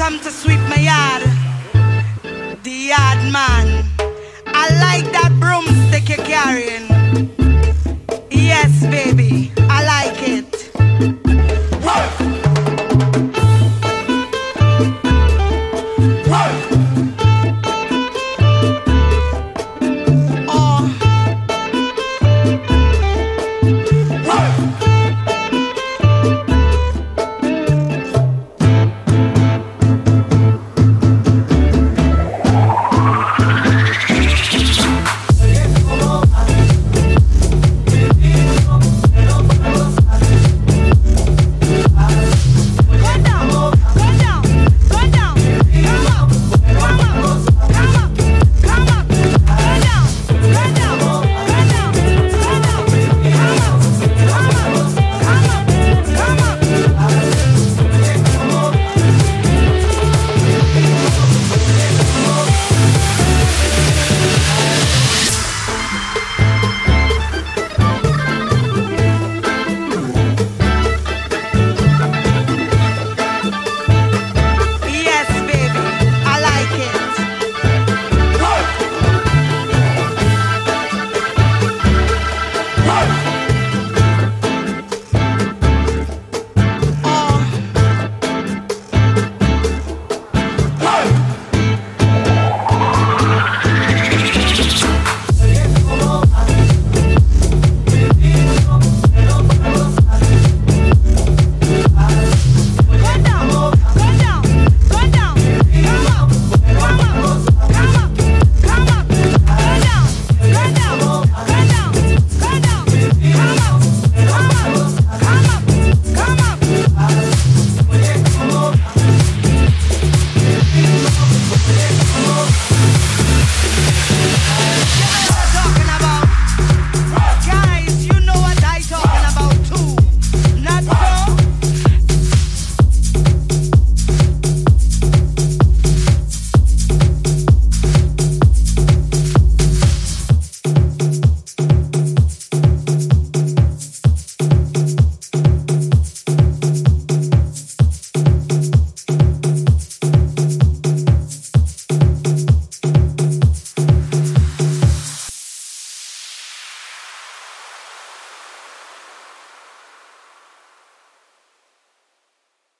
come to sweep my yard. The yard man. I like that broomstick you're carrying.